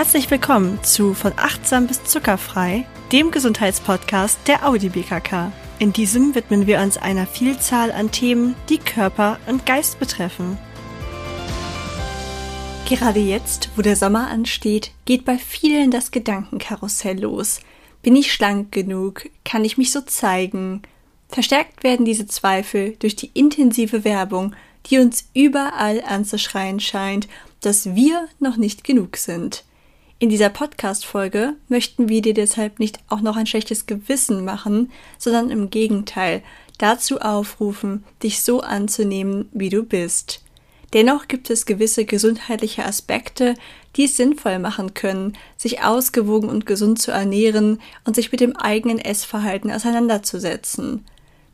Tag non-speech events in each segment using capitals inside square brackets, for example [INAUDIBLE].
Herzlich willkommen zu Von achtsam bis zuckerfrei, dem Gesundheitspodcast der Audi BKK. In diesem widmen wir uns einer Vielzahl an Themen, die Körper und Geist betreffen. Gerade jetzt, wo der Sommer ansteht, geht bei vielen das Gedankenkarussell los. Bin ich schlank genug? Kann ich mich so zeigen? Verstärkt werden diese Zweifel durch die intensive Werbung, die uns überall anzuschreien scheint, dass wir noch nicht genug sind. In dieser Podcast-Folge möchten wir dir deshalb nicht auch noch ein schlechtes Gewissen machen, sondern im Gegenteil dazu aufrufen, dich so anzunehmen, wie du bist. Dennoch gibt es gewisse gesundheitliche Aspekte, die es sinnvoll machen können, sich ausgewogen und gesund zu ernähren und sich mit dem eigenen Essverhalten auseinanderzusetzen.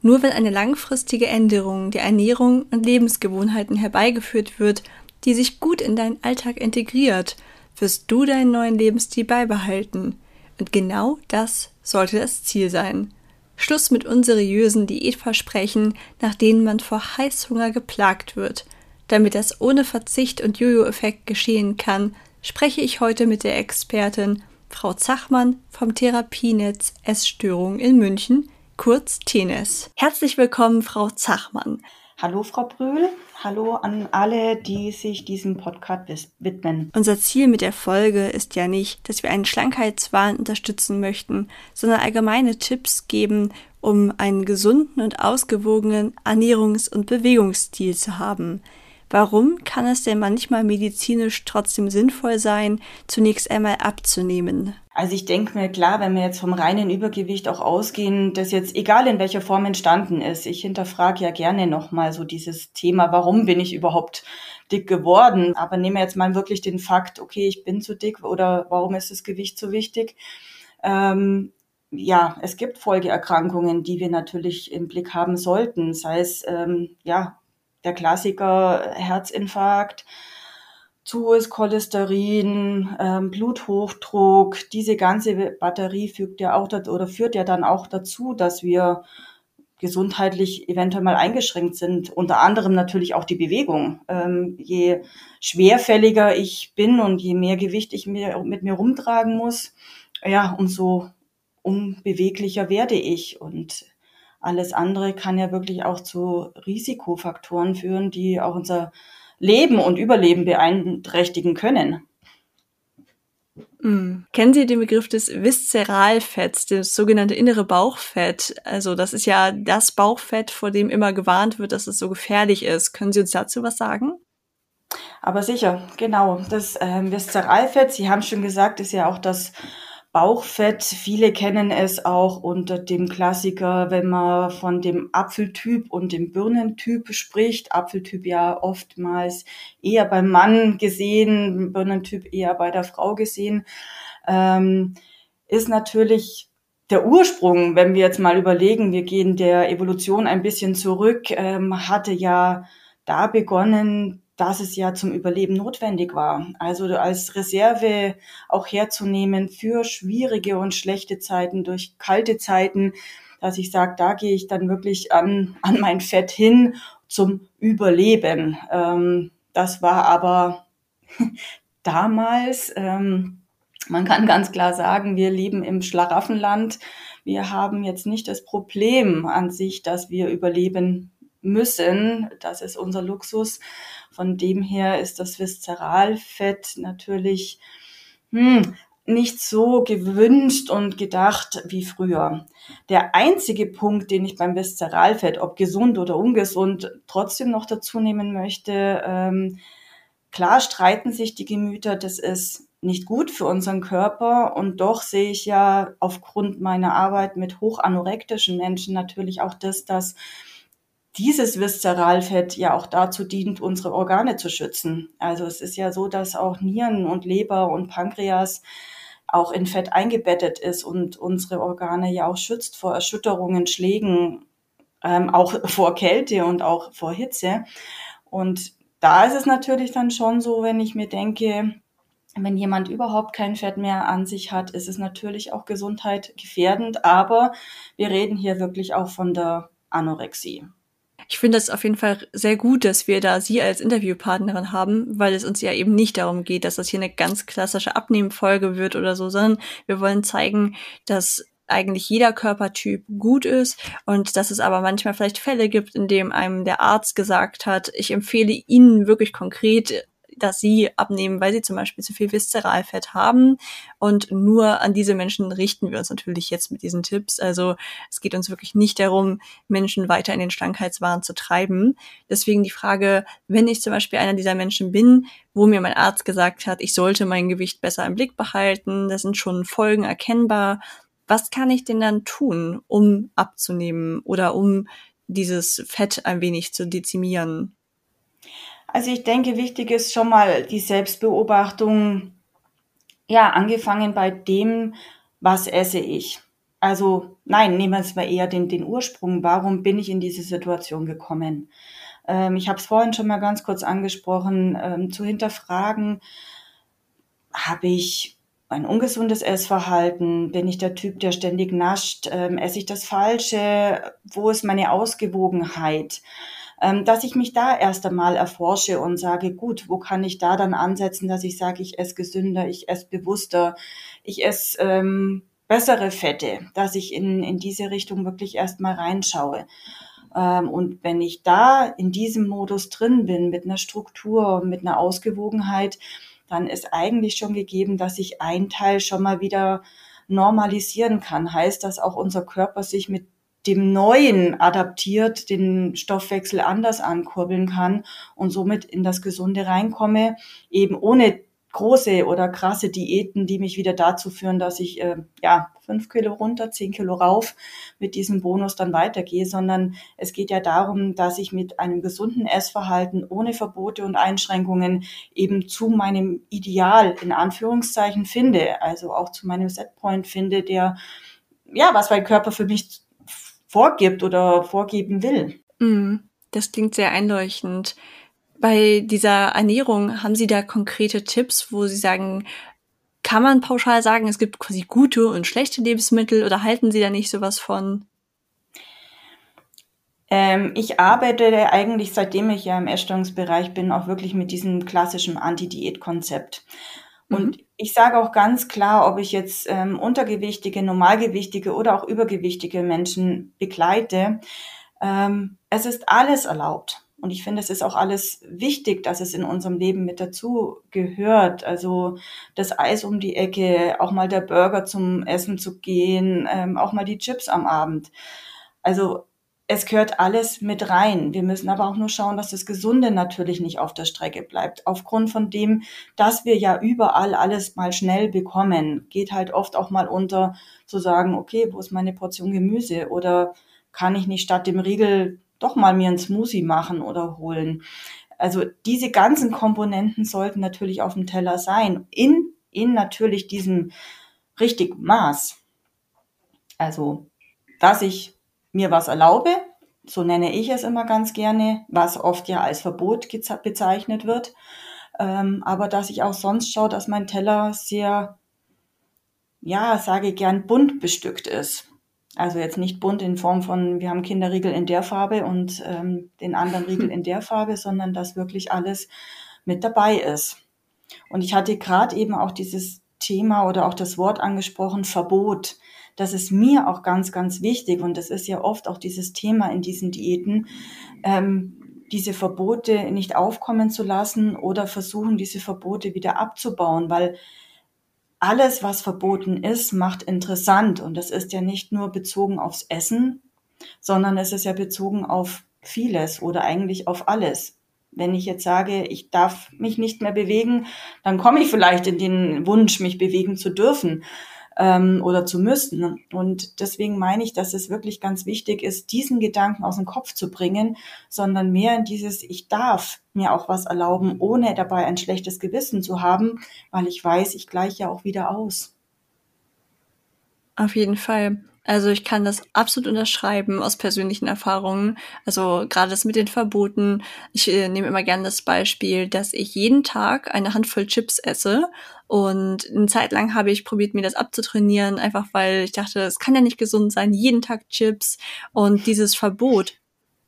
Nur wenn eine langfristige Änderung der Ernährung und Lebensgewohnheiten herbeigeführt wird, die sich gut in deinen Alltag integriert wirst du deinen neuen Lebensstil beibehalten. Und genau das sollte das Ziel sein. Schluss mit unseriösen Diätversprechen, nach denen man vor Heißhunger geplagt wird. Damit das ohne Verzicht und Jojo-Effekt geschehen kann, spreche ich heute mit der Expertin Frau Zachmann vom Therapienetz Essstörungen in München, kurz TENES. Herzlich willkommen, Frau Zachmann. Hallo, Frau Brühl. Hallo an alle, die sich diesem Podcast widmen. Unser Ziel mit der Folge ist ja nicht, dass wir einen Schlankheitswahn unterstützen möchten, sondern allgemeine Tipps geben, um einen gesunden und ausgewogenen Ernährungs- und Bewegungsstil zu haben. Warum kann es denn manchmal medizinisch trotzdem sinnvoll sein, zunächst einmal abzunehmen? Also ich denke mir, klar, wenn wir jetzt vom reinen Übergewicht auch ausgehen, das jetzt egal in welcher Form entstanden ist, ich hinterfrage ja gerne nochmal so dieses Thema, warum bin ich überhaupt dick geworden? Aber nehmen wir jetzt mal wirklich den Fakt, okay, ich bin zu dick oder warum ist das Gewicht so wichtig? Ähm, ja, es gibt Folgeerkrankungen, die wir natürlich im Blick haben sollten, sei es ähm, ja der Klassiker Herzinfarkt, zu hohes Cholesterin, ähm, Bluthochdruck, diese ganze Batterie fügt ja auch oder führt ja dann auch dazu, dass wir gesundheitlich eventuell mal eingeschränkt sind. Unter anderem natürlich auch die Bewegung. Ähm, je schwerfälliger ich bin und je mehr Gewicht ich mir, mit mir rumtragen muss, ja, umso unbeweglicher werde ich. Und alles andere kann ja wirklich auch zu Risikofaktoren führen, die auch unser Leben und Überleben beeinträchtigen können. Mhm. Kennen Sie den Begriff des Viszeralfetts, das sogenannte innere Bauchfett? Also das ist ja das Bauchfett, vor dem immer gewarnt wird, dass es so gefährlich ist. Können Sie uns dazu was sagen? Aber sicher, genau. Das ähm, Viszeralfett, Sie haben schon gesagt, ist ja auch das Bauchfett, viele kennen es auch unter dem Klassiker, wenn man von dem Apfeltyp und dem Birnentyp spricht. Apfeltyp ja oftmals eher beim Mann gesehen, Birnentyp eher bei der Frau gesehen, ähm, ist natürlich der Ursprung, wenn wir jetzt mal überlegen, wir gehen der Evolution ein bisschen zurück, ähm, hatte ja da begonnen, dass es ja zum Überleben notwendig war. Also als Reserve auch herzunehmen für schwierige und schlechte Zeiten, durch kalte Zeiten, dass ich sage, da gehe ich dann wirklich an, an mein Fett hin zum Überleben. Ähm, das war aber [LAUGHS] damals, ähm, man kann ganz klar sagen, wir leben im Schlaraffenland. Wir haben jetzt nicht das Problem an sich, dass wir überleben müssen. Das ist unser Luxus. Von dem her ist das Viszeralfett natürlich hm, nicht so gewünscht und gedacht wie früher. Der einzige Punkt, den ich beim Viszeralfett, ob gesund oder ungesund, trotzdem noch dazu nehmen möchte, ähm, klar streiten sich die Gemüter, das ist nicht gut für unseren Körper und doch sehe ich ja aufgrund meiner Arbeit mit hochanorektischen Menschen natürlich auch das, dass dieses Viszeralfett ja auch dazu dient, unsere Organe zu schützen. Also es ist ja so, dass auch Nieren und Leber und Pankreas auch in Fett eingebettet ist und unsere Organe ja auch schützt vor Erschütterungen, Schlägen, ähm, auch [LAUGHS] vor Kälte und auch vor Hitze. Und da ist es natürlich dann schon so, wenn ich mir denke, wenn jemand überhaupt kein Fett mehr an sich hat, ist es natürlich auch Gesundheit gefährdend. Aber wir reden hier wirklich auch von der Anorexie. Ich finde es auf jeden Fall sehr gut, dass wir da Sie als Interviewpartnerin haben, weil es uns ja eben nicht darum geht, dass das hier eine ganz klassische Abnehmfolge wird oder so, sondern wir wollen zeigen, dass eigentlich jeder Körpertyp gut ist und dass es aber manchmal vielleicht Fälle gibt, in dem einem der Arzt gesagt hat, ich empfehle Ihnen wirklich konkret dass sie abnehmen, weil sie zum Beispiel zu viel Viszeralfett haben. Und nur an diese Menschen richten wir uns natürlich jetzt mit diesen Tipps. Also es geht uns wirklich nicht darum, Menschen weiter in den Schlankheitswahn zu treiben. Deswegen die Frage, wenn ich zum Beispiel einer dieser Menschen bin, wo mir mein Arzt gesagt hat, ich sollte mein Gewicht besser im Blick behalten, da sind schon Folgen erkennbar. Was kann ich denn dann tun, um abzunehmen oder um dieses Fett ein wenig zu dezimieren? Also ich denke, wichtig ist schon mal die Selbstbeobachtung, ja, angefangen bei dem, was esse ich. Also nein, nehmen wir es mal eher den, den Ursprung. Warum bin ich in diese Situation gekommen? Ähm, ich habe es vorhin schon mal ganz kurz angesprochen, ähm, zu hinterfragen, habe ich ein ungesundes Essverhalten? Bin ich der Typ, der ständig nascht? Ähm, esse ich das Falsche? Wo ist meine Ausgewogenheit? Ähm, dass ich mich da erst einmal erforsche und sage, gut, wo kann ich da dann ansetzen, dass ich sage, ich esse gesünder, ich esse bewusster, ich esse ähm, bessere Fette, dass ich in, in diese Richtung wirklich erstmal reinschaue. Ähm, und wenn ich da in diesem Modus drin bin, mit einer Struktur, mit einer Ausgewogenheit, dann ist eigentlich schon gegeben, dass ich ein Teil schon mal wieder normalisieren kann. Heißt, dass auch unser Körper sich mit dem Neuen adaptiert, den Stoffwechsel anders ankurbeln kann und somit in das Gesunde reinkomme, eben ohne große oder krasse Diäten, die mich wieder dazu führen, dass ich äh, ja fünf Kilo runter, zehn Kilo rauf mit diesem Bonus dann weitergehe, sondern es geht ja darum, dass ich mit einem gesunden Essverhalten ohne Verbote und Einschränkungen eben zu meinem Ideal in Anführungszeichen finde, also auch zu meinem Setpoint finde, der ja, was mein Körper für mich vorgibt oder vorgeben will. Mm, das klingt sehr einleuchtend. Bei dieser Ernährung haben Sie da konkrete Tipps, wo Sie sagen, kann man pauschal sagen, es gibt quasi gute und schlechte Lebensmittel oder halten Sie da nicht sowas von? Ähm, ich arbeite eigentlich, seitdem ich ja im Essstörungsbereich bin, auch wirklich mit diesem klassischen Anti-Diät-Konzept. Und mhm. ich sage auch ganz klar, ob ich jetzt ähm, untergewichtige, normalgewichtige oder auch übergewichtige Menschen begleite, ähm, es ist alles erlaubt. Und ich finde, es ist auch alles wichtig, dass es in unserem Leben mit dazu gehört. Also das Eis um die Ecke, auch mal der Burger zum Essen zu gehen, ähm, auch mal die Chips am Abend. Also es gehört alles mit rein. Wir müssen aber auch nur schauen, dass das Gesunde natürlich nicht auf der Strecke bleibt. Aufgrund von dem, dass wir ja überall alles mal schnell bekommen, geht halt oft auch mal unter zu sagen, okay, wo ist meine Portion Gemüse? Oder kann ich nicht statt dem Riegel doch mal mir einen Smoothie machen oder holen? Also diese ganzen Komponenten sollten natürlich auf dem Teller sein. In, in natürlich diesem richtigen Maß. Also, dass ich mir was erlaube, so nenne ich es immer ganz gerne, was oft ja als Verbot bezeichnet wird, ähm, aber dass ich auch sonst schaue, dass mein Teller sehr, ja, sage gern bunt bestückt ist. Also jetzt nicht bunt in Form von, wir haben Kinderriegel in der Farbe und ähm, den anderen Riegel in der Farbe, sondern dass wirklich alles mit dabei ist. Und ich hatte gerade eben auch dieses Thema oder auch das Wort angesprochen, Verbot das ist mir auch ganz, ganz wichtig und das ist ja oft auch dieses Thema in diesen Diäten, ähm, diese Verbote nicht aufkommen zu lassen oder versuchen, diese Verbote wieder abzubauen, weil alles, was verboten ist, macht interessant und das ist ja nicht nur bezogen aufs Essen, sondern es ist ja bezogen auf vieles oder eigentlich auf alles. Wenn ich jetzt sage, ich darf mich nicht mehr bewegen, dann komme ich vielleicht in den Wunsch, mich bewegen zu dürfen ähm, oder zu müssen. Und deswegen meine ich, dass es wirklich ganz wichtig ist, diesen Gedanken aus dem Kopf zu bringen, sondern mehr in dieses Ich darf mir auch was erlauben, ohne dabei ein schlechtes Gewissen zu haben, weil ich weiß, ich gleiche ja auch wieder aus. Auf jeden Fall. Also ich kann das absolut unterschreiben aus persönlichen Erfahrungen. Also gerade das mit den Verboten. Ich äh, nehme immer gerne das Beispiel, dass ich jeden Tag eine Handvoll Chips esse. Und eine Zeit lang habe ich probiert, mir das abzutrainieren, einfach weil ich dachte, es kann ja nicht gesund sein, jeden Tag Chips. Und dieses Verbot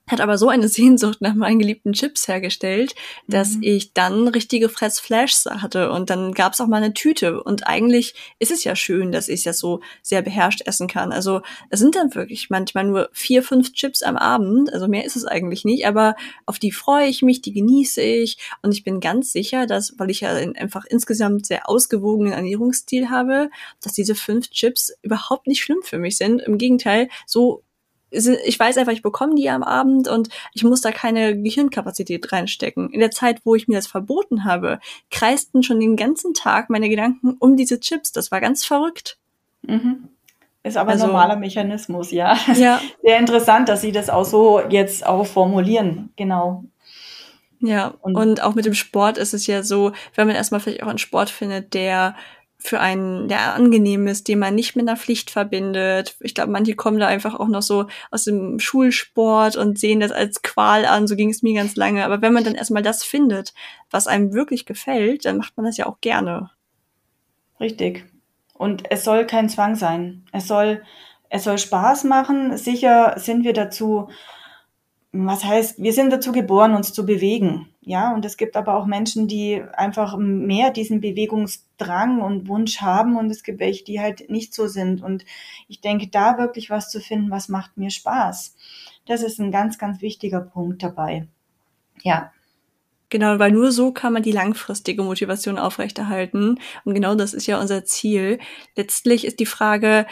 hat aber so eine [LAUGHS] Sehnsucht nach meinen geliebten Chips hergestellt, dass mhm. ich dann richtige Fressflashs hatte und dann gab's auch mal eine Tüte und eigentlich ist es ja schön, dass ich das so sehr beherrscht essen kann. Also es sind dann wirklich manchmal nur vier, fünf Chips am Abend, also mehr ist es eigentlich nicht, aber auf die freue ich mich, die genieße ich und ich bin ganz sicher, dass, weil ich ja einfach insgesamt sehr ausgewogenen Ernährungsstil habe, dass diese fünf Chips überhaupt nicht schlimm für mich sind. Im Gegenteil, so ich weiß einfach, ich bekomme die am Abend und ich muss da keine Gehirnkapazität reinstecken. In der Zeit, wo ich mir das verboten habe, kreisten schon den ganzen Tag meine Gedanken um diese Chips. Das war ganz verrückt. Mhm. Ist aber also, ein normaler Mechanismus, ja. [LAUGHS] ja. Sehr interessant, dass Sie das auch so jetzt auch formulieren. Genau. Ja, und, und auch mit dem Sport ist es ja so, wenn man erstmal vielleicht auch einen Sport findet, der für einen, der angenehm ist, den man nicht mit einer Pflicht verbindet. Ich glaube, manche kommen da einfach auch noch so aus dem Schulsport und sehen das als Qual an. So ging es mir ganz lange. Aber wenn man dann erstmal das findet, was einem wirklich gefällt, dann macht man das ja auch gerne. Richtig. Und es soll kein Zwang sein. Es soll, es soll Spaß machen. Sicher sind wir dazu was heißt, wir sind dazu geboren, uns zu bewegen. Ja, und es gibt aber auch Menschen, die einfach mehr diesen Bewegungsdrang und Wunsch haben und es gibt welche, die halt nicht so sind. Und ich denke, da wirklich was zu finden, was macht mir Spaß. Das ist ein ganz, ganz wichtiger Punkt dabei. Ja. Genau, weil nur so kann man die langfristige Motivation aufrechterhalten. Und genau das ist ja unser Ziel. Letztlich ist die Frage,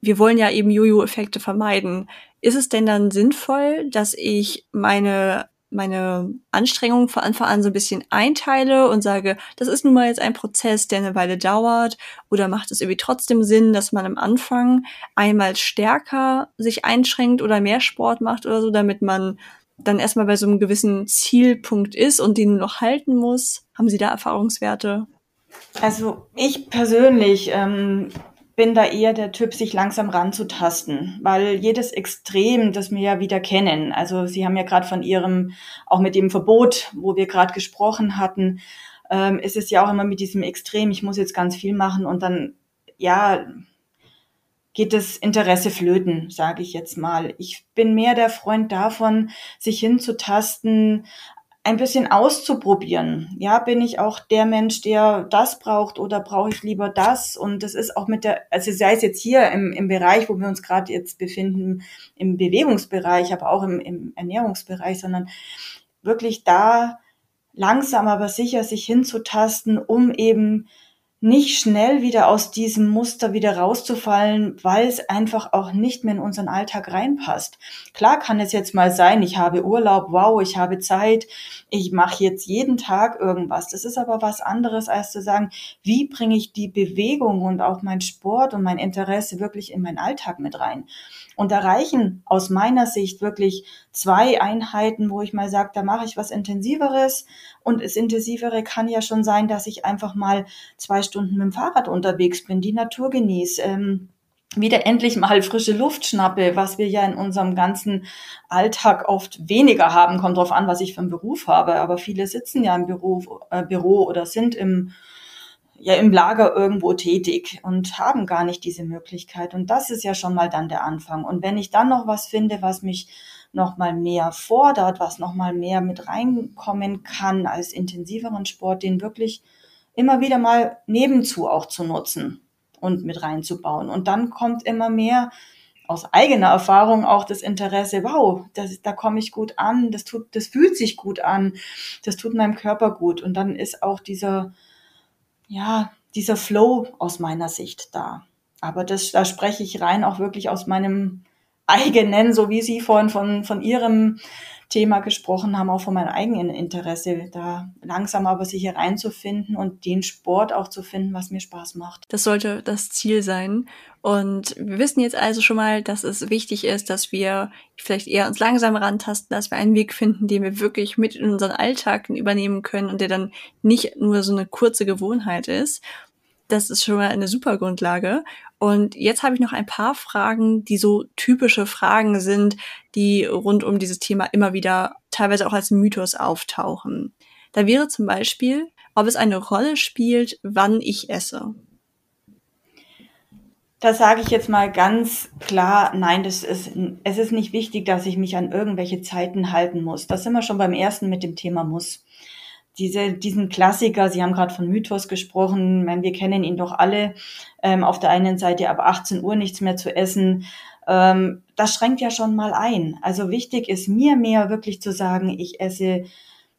wir wollen ja eben Jojo-Effekte vermeiden. Ist es denn dann sinnvoll, dass ich meine meine Anstrengungen von Anfang an so ein bisschen einteile und sage, das ist nun mal jetzt ein Prozess, der eine Weile dauert, oder macht es irgendwie trotzdem Sinn, dass man am Anfang einmal stärker sich einschränkt oder mehr Sport macht oder so, damit man dann erstmal bei so einem gewissen Zielpunkt ist und den noch halten muss? Haben Sie da Erfahrungswerte? Also ich persönlich ähm, bin da eher der Typ, sich langsam ranzutasten, weil jedes Extrem, das wir ja wieder kennen, also Sie haben ja gerade von Ihrem, auch mit dem Verbot, wo wir gerade gesprochen hatten, ähm, ist es ja auch immer mit diesem Extrem, ich muss jetzt ganz viel machen und dann, ja, geht das Interesse flöten, sage ich jetzt mal. Ich bin mehr der Freund davon, sich hinzutasten, ein bisschen auszuprobieren. Ja, bin ich auch der Mensch, der das braucht oder brauche ich lieber das? Und das ist auch mit der, also sei es jetzt hier im, im Bereich, wo wir uns gerade jetzt befinden, im Bewegungsbereich, aber auch im, im Ernährungsbereich, sondern wirklich da langsam aber sicher sich hinzutasten, um eben nicht schnell wieder aus diesem Muster wieder rauszufallen, weil es einfach auch nicht mehr in unseren Alltag reinpasst. Klar kann es jetzt mal sein, ich habe Urlaub, wow, ich habe Zeit, ich mache jetzt jeden Tag irgendwas. Das ist aber was anderes, als zu sagen, wie bringe ich die Bewegung und auch mein Sport und mein Interesse wirklich in meinen Alltag mit rein. Und da reichen aus meiner Sicht wirklich zwei Einheiten, wo ich mal sage, da mache ich was Intensiveres. Und das Intensivere kann ja schon sein, dass ich einfach mal zwei Stunden mit dem Fahrrad unterwegs bin, die Natur genieße. Ähm, wieder endlich mal frische Luft schnappe, was wir ja in unserem ganzen Alltag oft weniger haben. Kommt drauf an, was ich für einen Beruf habe. Aber viele sitzen ja im Beruf, äh, Büro oder sind im ja im Lager irgendwo tätig und haben gar nicht diese Möglichkeit. Und das ist ja schon mal dann der Anfang. Und wenn ich dann noch was finde, was mich noch mal mehr fordert, was noch mal mehr mit reinkommen kann als intensiveren Sport, den wirklich immer wieder mal nebenzu auch zu nutzen und mit reinzubauen. Und dann kommt immer mehr aus eigener Erfahrung auch das Interesse, wow, das, da komme ich gut an, das tut, das fühlt sich gut an, das tut meinem Körper gut. Und dann ist auch dieser, ja, dieser Flow aus meiner Sicht da. Aber das, da spreche ich rein auch wirklich aus meinem eigenen, so wie Sie vorhin von, von Ihrem Thema gesprochen haben, auch von meinem eigenen Interesse, da langsam aber sicher reinzufinden und den Sport auch zu finden, was mir Spaß macht. Das sollte das Ziel sein. Und wir wissen jetzt also schon mal, dass es wichtig ist, dass wir vielleicht eher uns langsam rantasten, dass wir einen Weg finden, den wir wirklich mit in unseren Alltag übernehmen können und der dann nicht nur so eine kurze Gewohnheit ist. Das ist schon mal eine super Grundlage. Und jetzt habe ich noch ein paar Fragen, die so typische Fragen sind, die rund um dieses Thema immer wieder teilweise auch als Mythos auftauchen. Da wäre zum Beispiel, ob es eine Rolle spielt, wann ich esse. Da sage ich jetzt mal ganz klar, nein, das ist, es ist nicht wichtig, dass ich mich an irgendwelche Zeiten halten muss. Da sind wir schon beim ersten mit dem Thema muss. Diese, diesen Klassiker, Sie haben gerade von Mythos gesprochen, meine, wir kennen ihn doch alle, ähm, auf der einen Seite ab 18 Uhr nichts mehr zu essen, ähm, das schränkt ja schon mal ein. Also wichtig ist mir mehr wirklich zu sagen, ich esse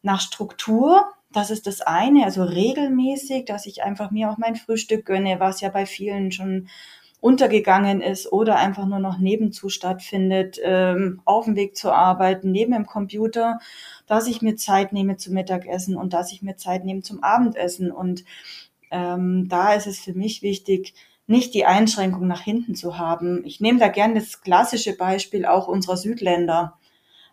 nach Struktur, das ist das eine, also regelmäßig, dass ich einfach mir auch mein Frühstück gönne, was ja bei vielen schon untergegangen ist oder einfach nur noch nebenzu stattfindet, ähm, auf dem Weg zur Arbeit, neben dem Computer, dass ich mir Zeit nehme zum Mittagessen und dass ich mir Zeit nehme zum Abendessen. Und ähm, da ist es für mich wichtig, nicht die Einschränkung nach hinten zu haben. Ich nehme da gerne das klassische Beispiel auch unserer Südländer,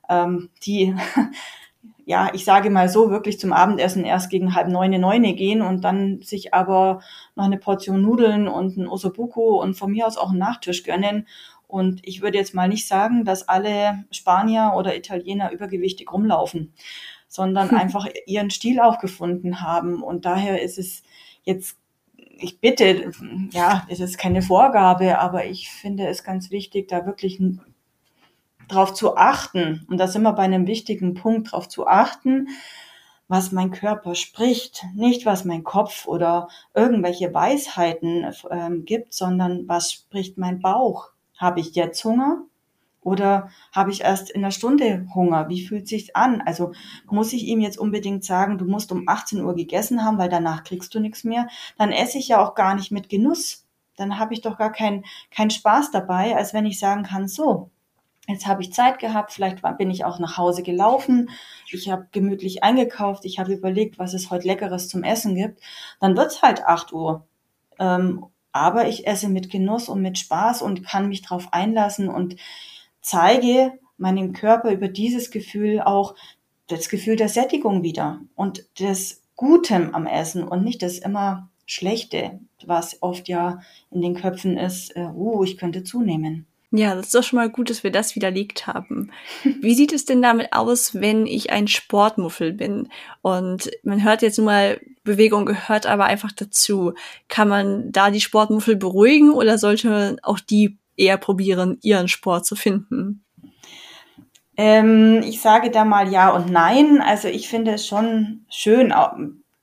ähm, die [LAUGHS] ja, ich sage mal so, wirklich zum Abendessen erst gegen halb neune, neune gehen und dann sich aber noch eine Portion Nudeln und ein Osobuco und von mir aus auch einen Nachtisch gönnen. Und ich würde jetzt mal nicht sagen, dass alle Spanier oder Italiener übergewichtig rumlaufen, sondern [LAUGHS] einfach ihren Stil auch gefunden haben. Und daher ist es jetzt, ich bitte, ja, es ist keine Vorgabe, aber ich finde es ganz wichtig, da wirklich darauf zu achten, und da sind wir bei einem wichtigen Punkt, darauf zu achten, was mein Körper spricht, nicht was mein Kopf oder irgendwelche Weisheiten ähm, gibt, sondern was spricht mein Bauch. Habe ich jetzt Hunger oder habe ich erst in einer Stunde Hunger? Wie fühlt sich an? Also muss ich ihm jetzt unbedingt sagen, du musst um 18 Uhr gegessen haben, weil danach kriegst du nichts mehr? Dann esse ich ja auch gar nicht mit Genuss. Dann habe ich doch gar keinen keinen Spaß dabei, als wenn ich sagen kann, so, Jetzt habe ich Zeit gehabt, vielleicht bin ich auch nach Hause gelaufen, ich habe gemütlich eingekauft, ich habe überlegt, was es heute Leckeres zum Essen gibt. Dann wird's halt acht Uhr. Ähm, aber ich esse mit Genuss und mit Spaß und kann mich darauf einlassen und zeige meinem Körper über dieses Gefühl auch das Gefühl der Sättigung wieder und des Gutem am Essen und nicht das immer Schlechte, was oft ja in den Köpfen ist, äh, uh, ich könnte zunehmen. Ja, das ist doch schon mal gut, dass wir das widerlegt haben. Wie sieht es denn damit aus, wenn ich ein Sportmuffel bin? Und man hört jetzt nur mal, Bewegung gehört aber einfach dazu. Kann man da die Sportmuffel beruhigen oder sollte auch die eher probieren, ihren Sport zu finden? Ähm, ich sage da mal ja und nein. Also ich finde es schon schön,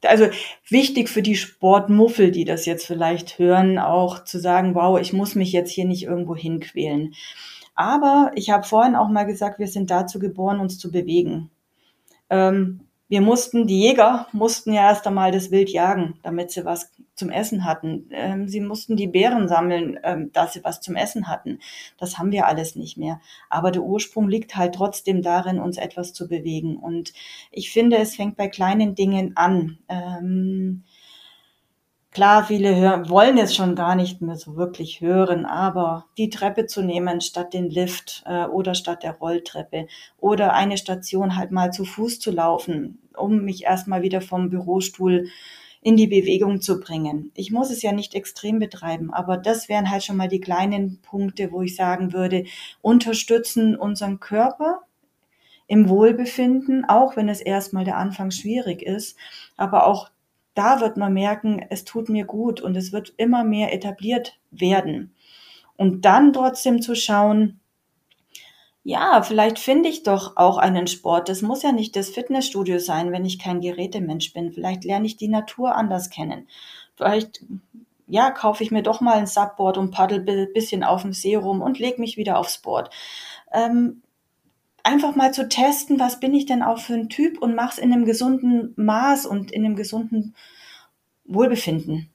also wichtig für die Sportmuffel, die das jetzt vielleicht hören, auch zu sagen, wow, ich muss mich jetzt hier nicht irgendwo hinquälen. Aber ich habe vorhin auch mal gesagt, wir sind dazu geboren, uns zu bewegen. Ähm, wir mussten, die Jäger mussten ja erst einmal das Wild jagen, damit sie was zum Essen hatten. Ähm, sie mussten die Beeren sammeln, ähm, dass sie was zum Essen hatten. Das haben wir alles nicht mehr. Aber der Ursprung liegt halt trotzdem darin, uns etwas zu bewegen. Und ich finde, es fängt bei kleinen Dingen an. Ähm, Klar, viele hören, wollen es schon gar nicht mehr so wirklich hören, aber die Treppe zu nehmen statt den Lift äh, oder statt der Rolltreppe oder eine Station halt mal zu Fuß zu laufen, um mich erstmal wieder vom Bürostuhl in die Bewegung zu bringen. Ich muss es ja nicht extrem betreiben, aber das wären halt schon mal die kleinen Punkte, wo ich sagen würde, unterstützen unseren Körper im Wohlbefinden, auch wenn es erstmal der Anfang schwierig ist, aber auch da wird man merken, es tut mir gut und es wird immer mehr etabliert werden. Und dann trotzdem zu schauen, ja, vielleicht finde ich doch auch einen Sport. Das muss ja nicht das Fitnessstudio sein, wenn ich kein Gerätemensch bin. Vielleicht lerne ich die Natur anders kennen. Vielleicht, ja, kaufe ich mir doch mal ein Subboard und paddel ein bisschen auf dem See rum und leg mich wieder aufs Board. Ähm, einfach mal zu testen, was bin ich denn auch für ein Typ und mach's in einem gesunden Maß und in einem gesunden Wohlbefinden.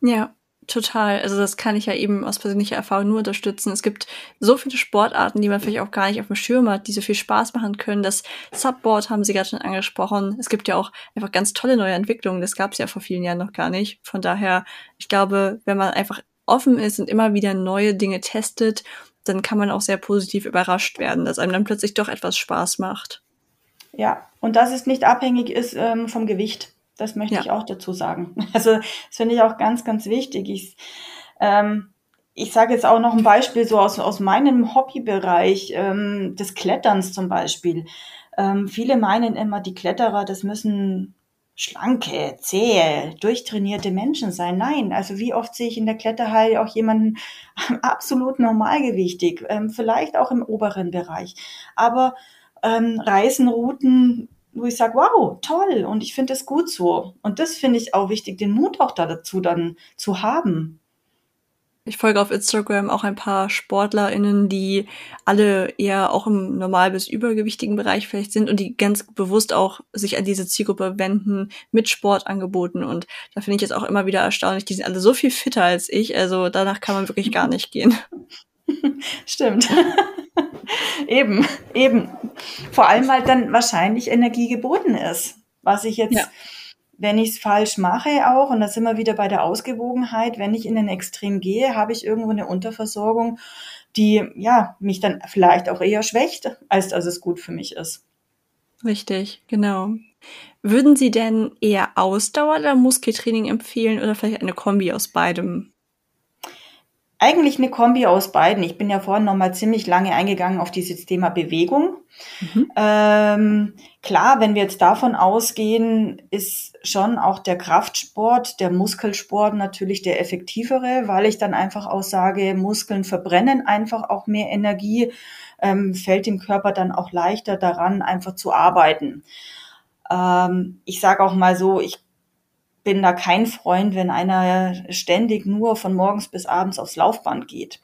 Ja, total. Also das kann ich ja eben aus persönlicher Erfahrung nur unterstützen. Es gibt so viele Sportarten, die man vielleicht auch gar nicht auf dem Schirm hat, die so viel Spaß machen können. Das Subboard haben Sie gerade schon angesprochen. Es gibt ja auch einfach ganz tolle neue Entwicklungen. Das gab es ja vor vielen Jahren noch gar nicht. Von daher, ich glaube, wenn man einfach offen ist und immer wieder neue Dinge testet dann kann man auch sehr positiv überrascht werden, dass einem dann plötzlich doch etwas Spaß macht. Ja, und dass es nicht abhängig ist ähm, vom Gewicht. Das möchte ja. ich auch dazu sagen. [LAUGHS] Also das finde ich auch ganz, ganz wichtig. Ich, ähm, ich sage jetzt auch noch ein Beispiel so aus, aus meinem Hobbybereich ähm, des Kletterns zum Beispiel. Ähm, viele meinen immer, die Kletterer, das müssen schlanke, zähe, durchtrainierte Menschen sein. Nein, also wie oft sehe ich in der Kletterhalle auch jemanden [LAUGHS] absolut normalgewichtig, ähm, vielleicht auch im oberen Bereich, aber ähm, Reisen, Routen, wo ich sage, wow, toll und ich finde es gut so. Und das finde ich auch wichtig, den Mut auch da dazu dann zu haben. Ich folge auf Instagram auch ein paar SportlerInnen, die alle eher auch im normal- bis übergewichtigen Bereich vielleicht sind und die ganz bewusst auch sich an diese Zielgruppe wenden mit Sportangeboten. Und da finde ich jetzt auch immer wieder erstaunlich, die sind alle so viel fitter als ich. Also danach kann man wirklich gar nicht gehen. [LAUGHS] [LAUGHS] Stimmt. eben, eben. Vor allem, weil dann wahrscheinlich Energie geboten ist. Was ich jetzt ja wenn ich es falsch mache auch, und da sind wir wieder bei der Ausgewogenheit, wenn ich in den Extrem gehe, habe ich irgendwo eine Unterversorgung, die ja mich dann vielleicht auch eher schwächt, als dass es gut für mich ist. Richtig, genau. Würden Sie denn eher Ausdauer oder Muskeltraining empfehlen oder vielleicht eine Kombi aus beidem? Eigentlich eine Kombi aus beiden. Ich bin ja vorhin noch mal ziemlich lange eingegangen auf dieses Thema Bewegung. Mhm. Ähm, klar, wenn wir jetzt davon ausgehen, ist schon auch der Kraftsport, der Muskelsport natürlich der effektivere, weil ich dann einfach auch sage, Muskeln verbrennen einfach auch mehr Energie, ähm, fällt dem Körper dann auch leichter daran, einfach zu arbeiten. Ähm, ich sage auch mal so, ich bin da kein Freund, wenn einer ständig nur von morgens bis abends aufs Laufband geht.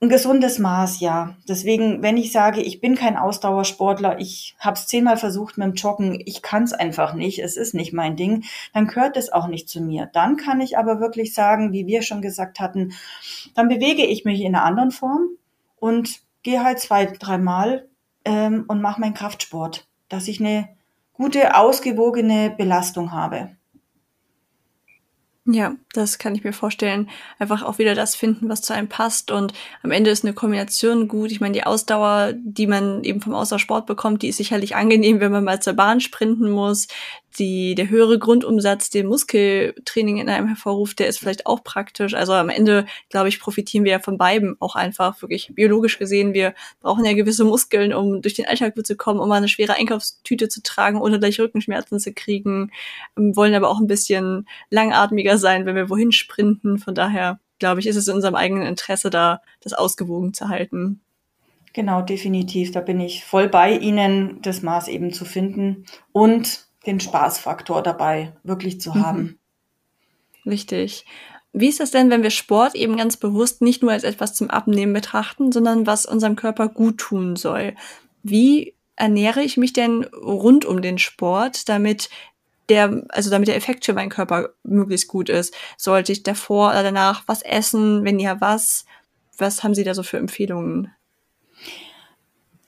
Ein gesundes Maß, ja. Deswegen, wenn ich sage, ich bin kein Ausdauersportler, ich habe es zehnmal versucht mit dem Joggen, ich kann es einfach nicht, es ist nicht mein Ding, dann gehört es auch nicht zu mir. Dann kann ich aber wirklich sagen, wie wir schon gesagt hatten, dann bewege ich mich in einer anderen Form und gehe halt zwei, dreimal ähm, und mache meinen Kraftsport, dass ich eine gute, ausgewogene Belastung habe. Ja, das kann ich mir vorstellen. Einfach auch wieder das finden, was zu einem passt. Und am Ende ist eine Kombination gut. Ich meine, die Ausdauer, die man eben vom Ausdauersport bekommt, die ist sicherlich angenehm, wenn man mal zur Bahn sprinten muss die, der höhere Grundumsatz, den Muskeltraining in einem hervorruft, der ist vielleicht auch praktisch. Also am Ende, glaube ich, profitieren wir ja von beiden auch einfach wirklich biologisch gesehen. Wir brauchen ja gewisse Muskeln, um durch den Alltag zu kommen, um mal eine schwere Einkaufstüte zu tragen oder gleich Rückenschmerzen zu kriegen, ähm, wollen aber auch ein bisschen langatmiger sein, wenn wir wohin sprinten. Von daher, glaube ich, ist es in unserem eigenen Interesse, da das ausgewogen zu halten. Genau, definitiv. Da bin ich voll bei Ihnen, das Maß eben zu finden und den Spaßfaktor dabei wirklich zu mhm. haben. Richtig. Wie ist das denn, wenn wir Sport eben ganz bewusst nicht nur als etwas zum Abnehmen betrachten, sondern was unserem Körper gut tun soll? Wie ernähre ich mich denn rund um den Sport, damit der, also damit der Effekt für meinen Körper möglichst gut ist? Sollte ich davor oder danach was essen? Wenn ja, was? Was haben Sie da so für Empfehlungen?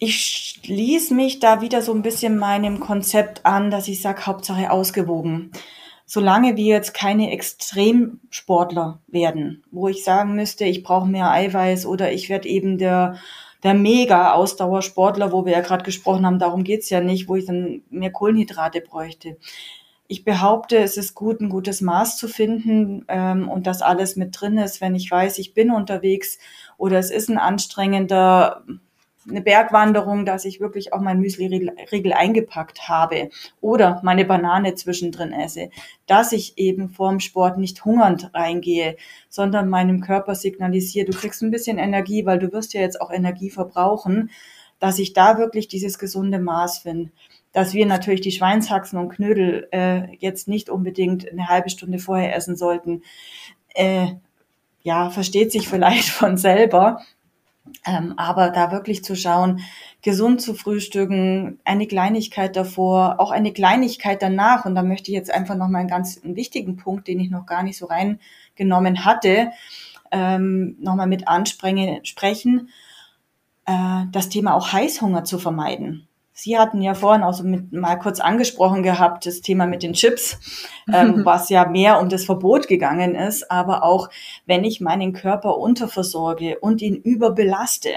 ich schließe mich da wieder so ein bisschen meinem Konzept an, dass ich sage, Hauptsache ausgewogen. Solange wir jetzt keine Extremsportler werden, wo ich sagen müsste, ich brauche mehr Eiweiß oder ich werde eben der, der Mega-Ausdauersportler, wo wir ja gerade gesprochen haben, darum geht's ja nicht, wo ich dann mehr Kohlenhydrate bräuchte. Ich behaupte, es ist gut, ein gutes Maß zu finden ähm, und dass alles mit drin ist, wenn ich weiß, ich bin unterwegs oder es ist ein anstrengender eine Bergwanderung, dass ich wirklich auch mein Müsli-Riegel eingepackt habe oder meine Banane zwischendrin esse, dass ich eben vorm Sport nicht hungernd reingehe, sondern meinem Körper signalisiere, du kriegst ein bisschen Energie, weil du wirst ja jetzt auch Energie verbrauchen, dass ich da wirklich dieses gesunde Maß finde. Dass wir natürlich die Schweinshaxen und Knödel äh, jetzt nicht unbedingt eine halbe Stunde vorher essen sollten, äh, ja, versteht sich vielleicht [LAUGHS] von selber. Ähm, aber da wirklich zu schauen, gesund zu frühstücken, eine Kleinigkeit davor, auch eine Kleinigkeit danach. Und da möchte ich jetzt einfach nochmal einen ganz wichtigen Punkt, den ich noch gar nicht so reingenommen hatte, ähm, nochmal mit ansprechen, äh, das Thema auch Heißhunger zu vermeiden. Sie hatten ja vorhin auch so mit, mal kurz angesprochen gehabt, das Thema mit den Chips, ähm, [LAUGHS] was ja mehr um das Verbot gegangen ist, aber auch wenn ich meinen Körper unterversorge und ihn überbelaste,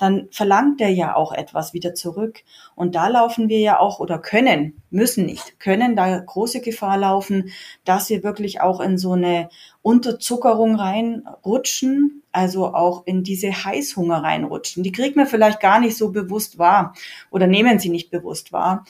dann verlangt er ja auch etwas wieder zurück. Und da laufen wir ja auch oder können, müssen nicht, können da große Gefahr laufen, dass wir wirklich auch in so eine Unterzuckerung reinrutschen, also auch in diese Heißhunger reinrutschen. Die kriegt man vielleicht gar nicht so bewusst wahr oder nehmen sie nicht bewusst wahr.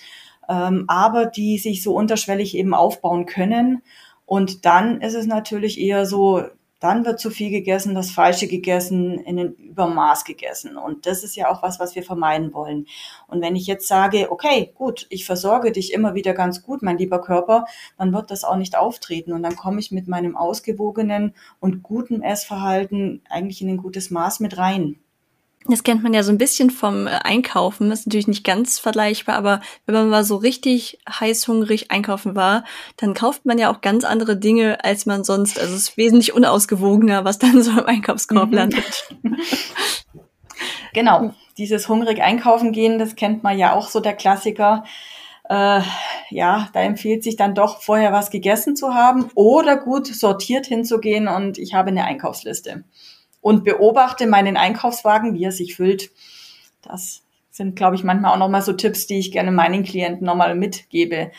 ähm, aber die sich so unterschwellig eben aufbauen können. Und dann ist es natürlich eher so, dann wird zu viel gegessen, das Falsche gegessen, in den Übermaß gegessen. Und das ist ja auch was, was wir vermeiden wollen. Und wenn ich jetzt sage, okay, gut, ich versorge dich immer wieder ganz gut, mein lieber Körper, dann wird das auch nicht auftreten. Und dann komme ich mit meinem ausgewogenen und guten Essverhalten eigentlich in ein gutes Maß mit rein. Das kennt man ja so ein bisschen vom äh, Einkaufen. Das ist natürlich nicht ganz vergleichbar, aber wenn man mal so richtig heißhungrig einkaufen war, dann kauft man ja auch ganz andere Dinge, als man sonst. Also es ist wesentlich unausgewogener, was dann [LAUGHS] so im Einkaufskorb mhm. landet. [LAUGHS] genau. Dieses hungrig einkaufen gehen, das kennt man ja auch so der Klassiker. Äh, ja, da empfiehlt sich dann doch vorher was gegessen zu haben oder gut sortiert hinzugehen und ich habe eine Einkaufsliste und beobachte meinen Einkaufswagen, wie er sich füllt. Das sind, glaube ich, manchmal auch nochmal so Tipps, die ich gerne meinen Klienten nochmal mitgebe.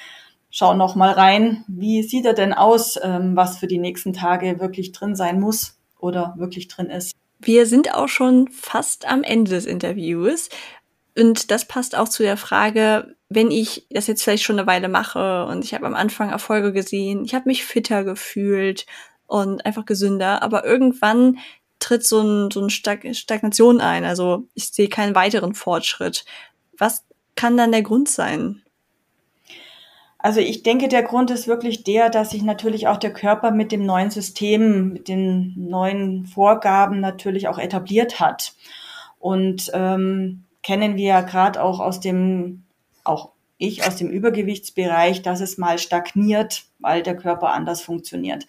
Schau nochmal rein, wie sieht er denn aus, ähm, was für die nächsten Tage wirklich drin sein muss oder wirklich drin ist. Wir sind auch schon fast am Ende des Interviews. Und das passt auch zu der Frage, wenn ich das jetzt vielleicht schon eine Weile mache und ich habe am Anfang Erfolge gesehen, ich habe mich fitter gefühlt und einfach gesünder, aber irgendwann tritt so, ein, so eine Stagnation ein. Also ich sehe keinen weiteren Fortschritt. Was kann dann der Grund sein? Also ich denke, der Grund ist wirklich der, dass sich natürlich auch der Körper mit dem neuen System, mit den neuen Vorgaben natürlich auch etabliert hat. Und ähm, kennen wir ja gerade auch aus dem, auch ich aus dem Übergewichtsbereich, dass es mal stagniert, weil der Körper anders funktioniert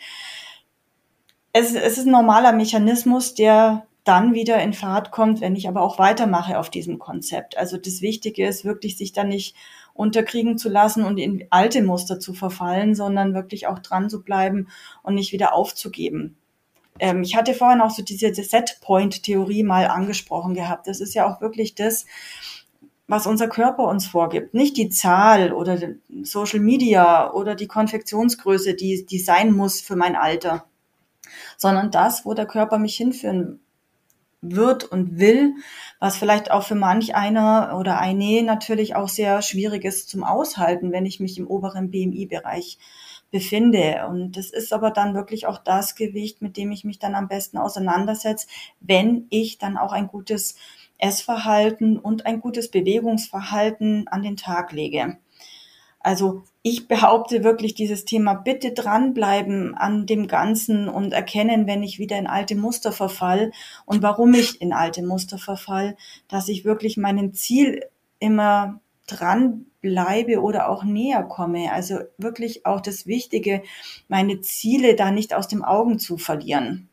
es, es ist ein normaler Mechanismus, der dann wieder in Fahrt kommt, wenn ich aber auch weitermache auf diesem Konzept. Also das Wichtige ist wirklich, sich dann nicht unterkriegen zu lassen und in alte Muster zu verfallen, sondern wirklich auch dran zu bleiben und nicht wieder aufzugeben. Ähm, ich hatte vorhin auch so diese Set-Point-Theorie mal angesprochen gehabt. Das ist ja auch wirklich das, was unser Körper uns vorgibt. Nicht die Zahl oder Social Media oder die Konfektionsgröße, die, die sein muss für mein Alter sondern das, wo der Körper mich hinführen wird und will, was vielleicht auch für manch einer oder eine natürlich auch sehr schwierig ist zum Aushalten, wenn ich mich im oberen BMI-Bereich befinde. Und das ist aber dann wirklich auch das Gewicht, mit dem ich mich dann am besten auseinandersetze, wenn ich dann auch ein gutes Essverhalten und ein gutes Bewegungsverhalten an den Tag lege. Also ich behaupte wirklich dieses Thema, bitte dranbleiben an dem Ganzen und erkennen, wenn ich wieder in alte Muster verfall und warum ich in alte Muster verfall, dass ich wirklich meinem Ziel immer dranbleibe oder auch näher komme. Also wirklich auch das Wichtige, meine Ziele da nicht aus dem Augen zu verlieren.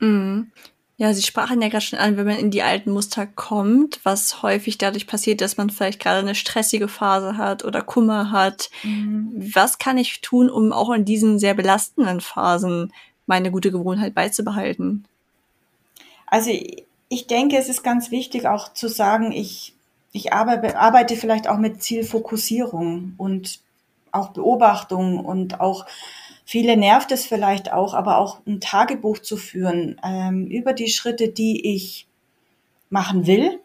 Mhm. Ja, Sie sprachen ja gerade schon an, wenn man in die alten Muster kommt, was häufig dadurch passiert, dass man vielleicht gerade eine stressige Phase hat oder Kummer hat. Mhm. Was kann ich tun, um auch in diesen sehr belastenden Phasen meine gute Gewohnheit beizubehalten? Also ich denke, es ist ganz wichtig auch zu sagen, ich, ich arbeite, arbeite vielleicht auch mit Zielfokussierung und auch Beobachtung und auch Viele nervt es vielleicht auch, aber auch ein Tagebuch zu führen ähm, über die Schritte, die ich machen will.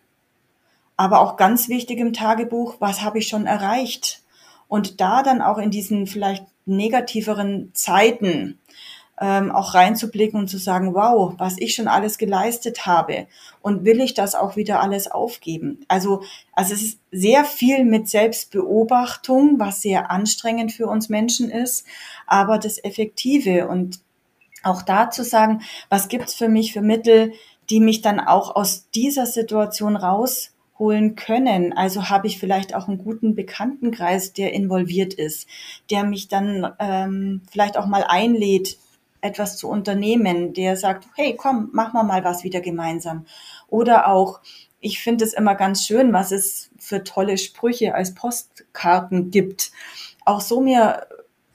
Aber auch ganz wichtig im Tagebuch, was habe ich schon erreicht? Und da dann auch in diesen vielleicht negativeren Zeiten ähm, auch reinzublicken und zu sagen, wow, was ich schon alles geleistet habe und will ich das auch wieder alles aufgeben? Also, also es ist sehr viel mit Selbstbeobachtung, was sehr anstrengend für uns Menschen ist, aber das Effektive und auch da zu sagen, was gibt's für mich für Mittel, die mich dann auch aus dieser Situation rausholen können. Also habe ich vielleicht auch einen guten Bekanntenkreis, der involviert ist, der mich dann ähm, vielleicht auch mal einlädt, etwas zu unternehmen, der sagt, hey, komm, machen wir mal was wieder gemeinsam. Oder auch, ich finde es immer ganz schön, was es für tolle Sprüche als Postkarten gibt. Auch so mir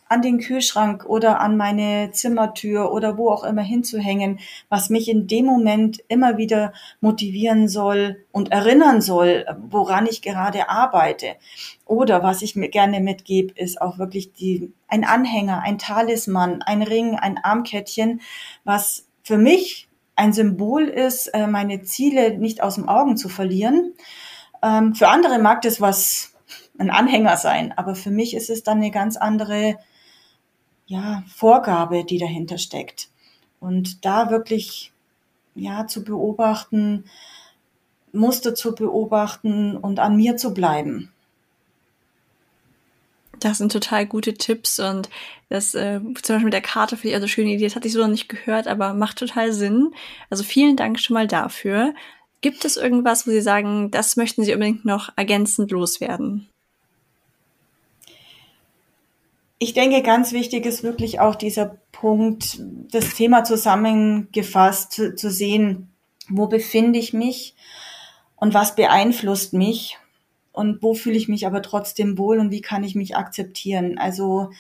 an den Kühlschrank oder an meine Zimmertür oder wo auch immer hinzuhängen, was mich in dem Moment immer wieder motivieren soll und erinnern soll, woran ich gerade arbeite. Oder was ich mir gerne mitgebe, ist auch wirklich die, ein Anhänger, ein Talisman, ein Ring, ein Armkettchen, was für mich ein Symbol ist, äh, meine Ziele nicht aus dem Augen zu verlieren. Ähm, für andere mag das was ein Anhänger sein. Aber für mich ist es dann eine ganz andere ja, Vorgabe, die dahinter steckt. Und da wirklich ja zu beobachten, Muster zu beobachten und an mir zu bleiben. Das sind total gute Tipps und das äh, zum Beispiel mit der Karte finde ich also schöne Idee. Das hatte ich so noch nicht gehört, aber macht total Sinn. Also vielen Dank schon mal dafür. Gibt es irgendwas, wo Sie sagen, das möchten Sie unbedingt noch ergänzend loswerden? Ich denke, ganz wichtig ist wirklich auch dieser Punkt, das Thema zusammengefasst zu, zu sehen, wo befinde ich mich und was beeinflusst mich und wo fühle ich mich aber trotzdem wohl und wie kann ich mich akzeptieren. Also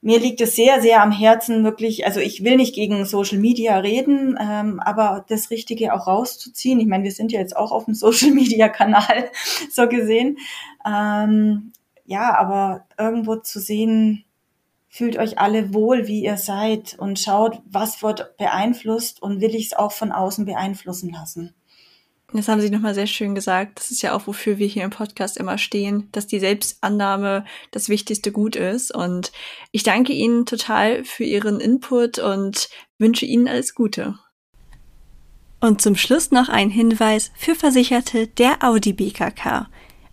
mir liegt es sehr, sehr am Herzen, wirklich, also ich will nicht gegen Social Media reden, ähm, aber das Richtige auch rauszuziehen. Ich meine, wir sind ja jetzt auch auf dem [LAUGHS] Social Media Kanal, so gesehen. Ähm, ja, aber irgendwo zu sehen, fühlt euch alle wohl, wie ihr seid und schaut, was wird beeinflusst und will ich es auch von außen beeinflussen lassen. Das haben Sie nochmal sehr schön gesagt. Das ist ja auch, wofür wir hier im Podcast immer stehen, dass die Selbstannahme das wichtigste Gut ist. Und ich danke Ihnen total für Ihren Input und wünsche Ihnen alles Gute. Und zum Schluss noch ein Hinweis für Versicherte der Audi BKK.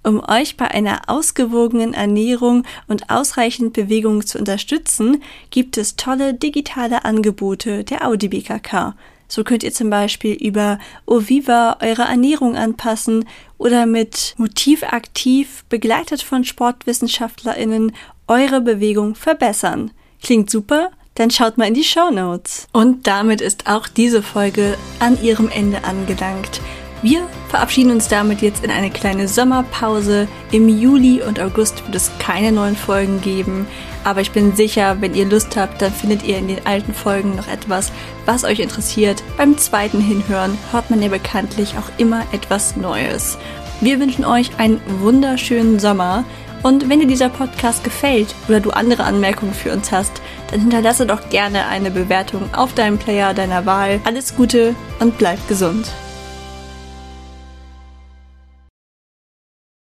Um euch bei einer ausgewogenen Ernährung und ausreichend Bewegung zu unterstützen, gibt es tolle digitale Angebote der Audi BKK so könnt ihr zum Beispiel über Oviva eure Ernährung anpassen oder mit Motivaktiv, begleitet von SportwissenschaftlerInnen, eure Bewegung verbessern. Klingt super? Dann schaut mal in die Show Notes. Und damit ist auch diese Folge an ihrem Ende angelangt. Wir verabschieden uns damit jetzt in eine kleine Sommerpause. Im Juli und August wird es keine neuen Folgen geben. Aber ich bin sicher, wenn ihr Lust habt, dann findet ihr in den alten Folgen noch etwas, was euch interessiert. Beim zweiten Hinhören hört man ja bekanntlich auch immer etwas Neues. Wir wünschen euch einen wunderschönen Sommer. Und wenn dir dieser Podcast gefällt oder du andere Anmerkungen für uns hast, dann hinterlasse doch gerne eine Bewertung auf deinem Player deiner Wahl. Alles Gute und bleib gesund.